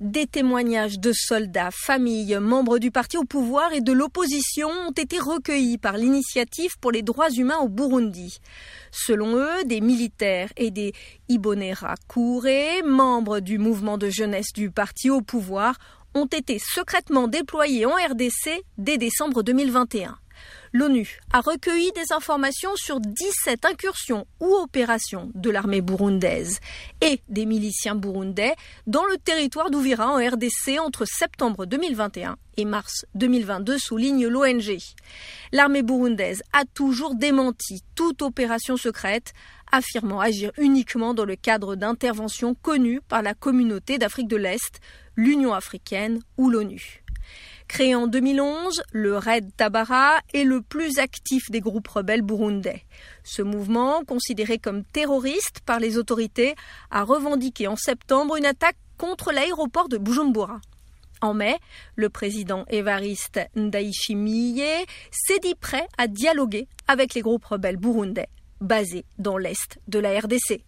Des témoignages de soldats, familles, membres du parti au pouvoir et de l'opposition ont été recueillis par l'initiative pour les droits humains au Burundi. Selon eux, des militaires et des Ibonera Kouré, membres du mouvement de jeunesse du parti au pouvoir, ont été secrètement déployés en RDC dès décembre 2021 l'ONU a recueilli des informations sur 17 incursions ou opérations de l'armée burundaise et des miliciens burundais dans le territoire d'Ouvira en RDC entre septembre 2021 et mars 2022, souligne l'ONG. L'armée burundaise a toujours démenti toute opération secrète, affirmant agir uniquement dans le cadre d'interventions connues par la communauté d'Afrique de l'Est, l'Union africaine ou l'ONU. Créé en 2011, le Red Tabara est le plus actif des groupes rebelles burundais. Ce mouvement, considéré comme terroriste par les autorités, a revendiqué en septembre une attaque contre l'aéroport de Bujumbura. En mai, le président Évariste Ndayishimiye s'est dit prêt à dialoguer avec les groupes rebelles burundais basés dans l'est de la RDC.